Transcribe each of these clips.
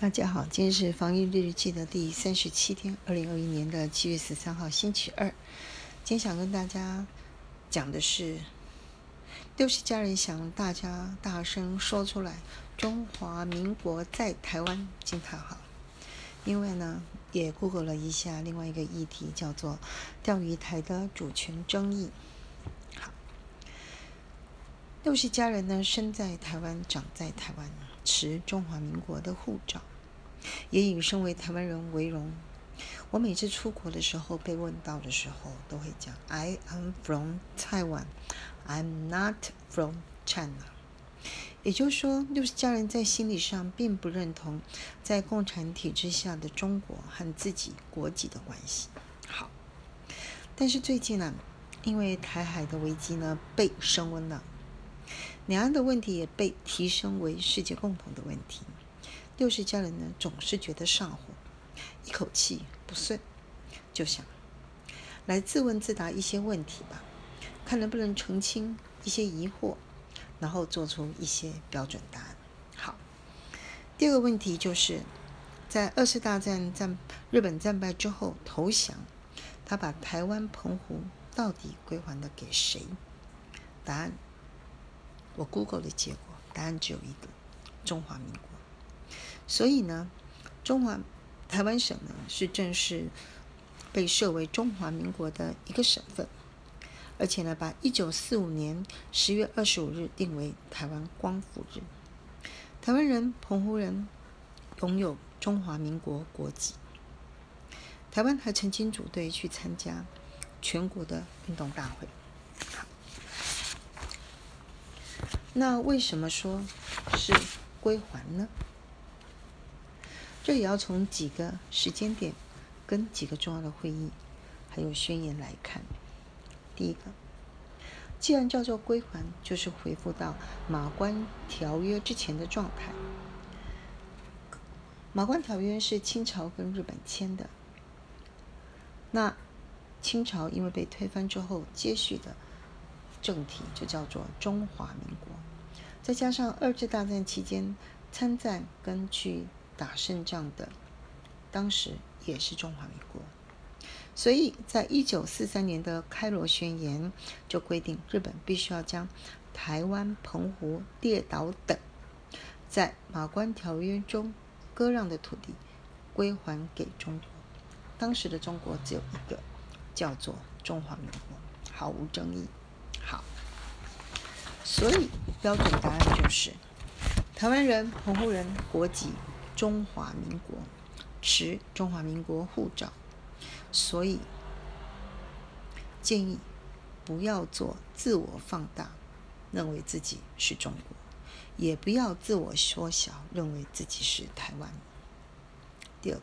大家好，今天是防疫日记的第三十七天，二零二一年的七月十三号，星期二。今天想跟大家讲的是，六十家人想大家大声说出来：“中华民国在台湾！”惊叹号！因为呢，也 Google 了一下另外一个议题，叫做钓鱼台的主权争议。好，六十家人呢，生在台湾，长在台湾，持中华民国的护照。也以身为台湾人为荣。我每次出国的时候被问到的时候，都会讲 "I am from Taiwan, I'm not from China"。也就是说，六十家人在心理上并不认同在共产体制下的中国和自己国籍的关系。好，但是最近呢，因为台海的危机呢被升温了，两岸的问题也被提升为世界共同的问题。六十家人呢，总是觉得上火，一口气不顺，就想来自问自答一些问题吧，看能不能澄清一些疑惑，然后做出一些标准答案。好，第二个问题就是在二次大战战日本战败之后投降，他把台湾澎湖到底归还了给谁？答案我 Google 的结果，答案只有一个：中华民国。所以呢，中华台湾省呢是正式被设为中华民国的一个省份，而且呢，把一九四五年十月二十五日定为台湾光复日。台湾人、澎湖人拥有中华民国国籍。台湾还曾经组队去参加全国的运动大会。那为什么说是归还呢？这也要从几个时间点、跟几个重要的会议，还有宣言来看。第一个，既然叫做归还，就是回复到马关条约之前的状态。马关条约是清朝跟日本签的，那清朝因为被推翻之后，接续的政体就叫做中华民国，再加上二次大战期间参战跟去。打胜仗的，当时也是中华民国，所以在一九四三年的开罗宣言就规定，日本必须要将台湾、澎湖、列岛等在马关条约中割让的土地归还给中国。当时的中国只有一个，叫做中华民国，毫无争议。所以标准答案就是台湾人、澎湖人国籍。中华民国持中华民国护照，所以建议不要做自我放大，认为自己是中国，也不要自我缩小，认为自己是台湾。第二个，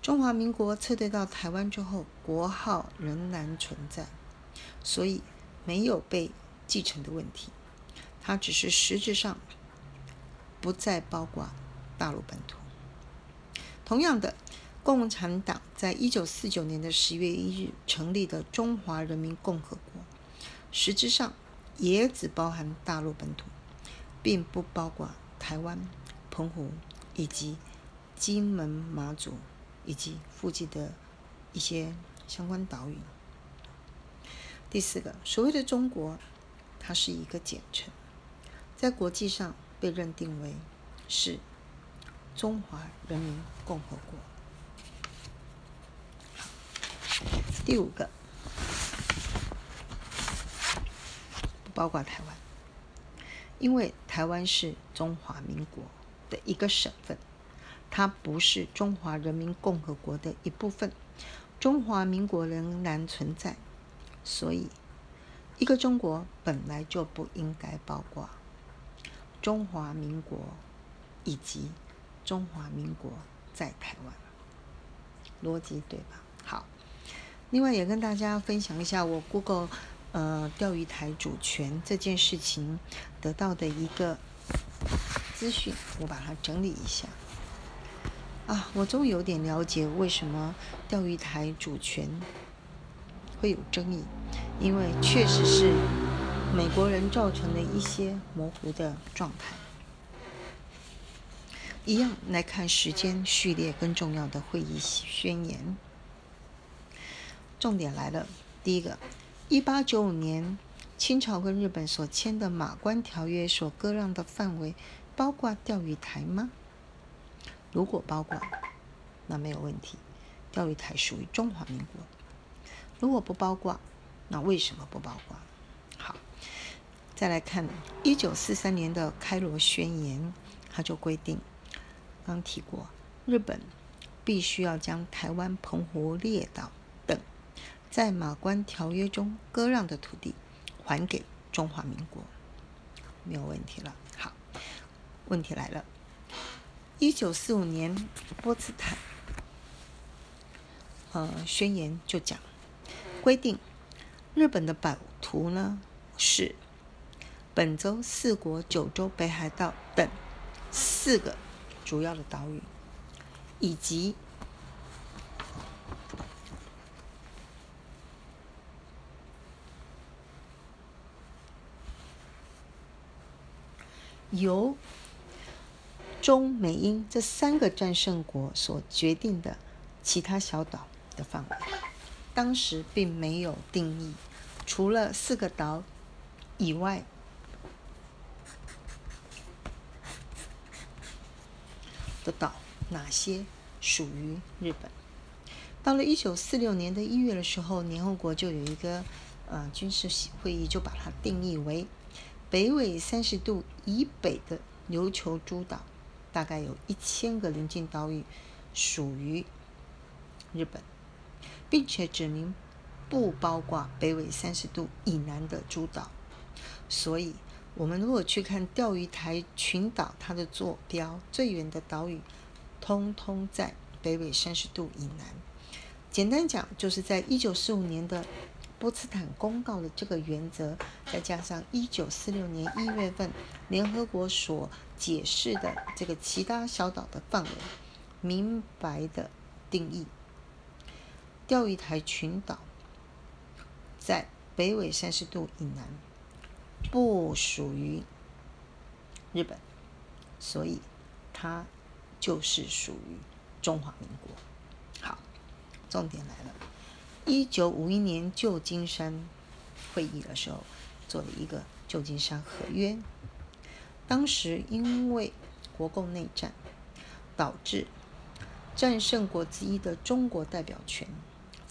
中华民国撤退到台湾之后，国号仍然存在，所以没有被继承的问题，它只是实质上不再包括。大陆本土。同样的，共产党在一九四九年的十月一日成立的中华人民共和国，实质上也只包含大陆本土，并不包括台湾、澎湖以及金门、马祖以及附近的一些相关岛屿。第四个，所谓的中国，它是一个简称，在国际上被认定为是。中华人民共和国。第五个，不包括台湾，因为台湾是中华民国的一个省份，它不是中华人民共和国的一部分。中华民国仍然存在，所以一个中国本来就不应该包括中华民国以及。中华民国在台湾，逻辑对吧？好，另外也跟大家分享一下我 Google 呃钓鱼台主权这件事情得到的一个资讯，我把它整理一下。啊，我终于有点了解为什么钓鱼台主权会有争议，因为确实是美国人造成的一些模糊的状态。一样来看时间序列跟重要的会议宣言。重点来了，第一个，一八九五年清朝跟日本所签的《马关条约》所割让的范围，包括钓鱼台吗？如果包括，那没有问题，钓鱼台属于中华民国。如果不包括，那为什么不包括？好，再来看一九四三年的开罗宣言，它就规定，刚提过，日本必须要将台湾、澎湖列岛等。在马关条约中割让的土地还给中华民国，没有问题了。好，问题来了。一九四五年波茨坦呃宣言就讲规定，日本的版图呢是本州、四国、九州、北海道等四个主要的岛屿，以及。由中美英这三个战胜国所决定的其他小岛的范围，当时并没有定义，除了四个岛以外的岛哪些属于日本。到了一九四六年的一月的时候，联合国就有一个呃军事会议，就把它定义为。北纬三十度以北的琉球诸岛，大概有一千个邻近岛屿属于日本，并且指明不包括北纬三十度以南的诸岛。所以，我们如果去看钓鱼台群岛，它的坐标最远的岛屿，通通在北纬三十度以南。简单讲，就是在一九四五年的。波茨坦公告的这个原则，再加上一九四六年一月份联合国所解释的这个其他小岛的范围，明白的定义：钓鱼台群岛在北纬三十度以南，不属于日本，所以它就是属于中华民国。好，重点来了。一九五一年旧金山会议的时候，做了一个旧金山合约。当时因为国共内战，导致战胜国之一的中国代表权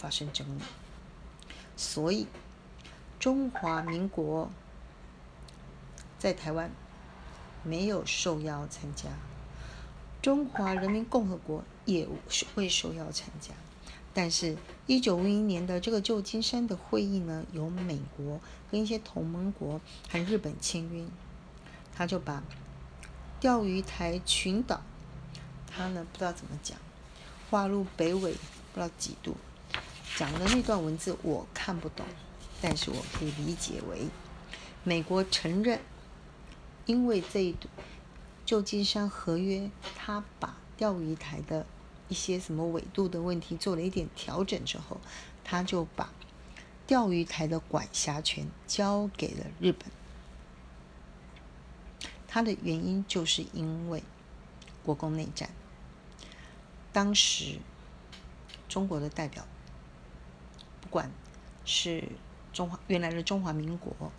发生争议，所以中华民国在台湾没有受邀参加，中华人民共和国也未受邀参加。但是，一九五一年的这个旧金山的会议呢，由美国跟一些同盟国和日本签约，他就把钓鱼台群岛，他呢不知道怎么讲，划入北纬不知道几度，讲的那段文字我看不懂，但是我可以理解为，美国承认，因为这一旧金山合约，他把钓鱼台的。一些什么纬度的问题做了一点调整之后，他就把钓鱼台的管辖权交给了日本。他的原因就是因为国共内战，当时中国的代表，不管是中华原来的中华民国，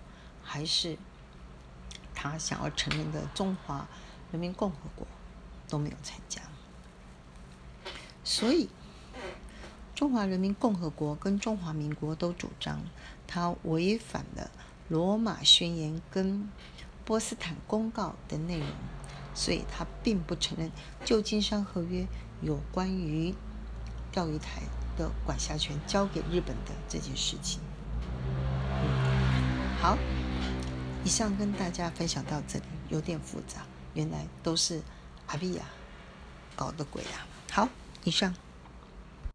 还是他想要承认的中华人民共和国，都没有参加。所以，中华人民共和国跟中华民国都主张，他违反了罗马宣言跟波斯坦公告的内容，所以他并不承认旧金山合约有关于钓鱼台的管辖权交给日本的这件事情。嗯好，以上跟大家分享到这里，有点复杂，原来都是阿比亚搞的鬼啊！好。以上。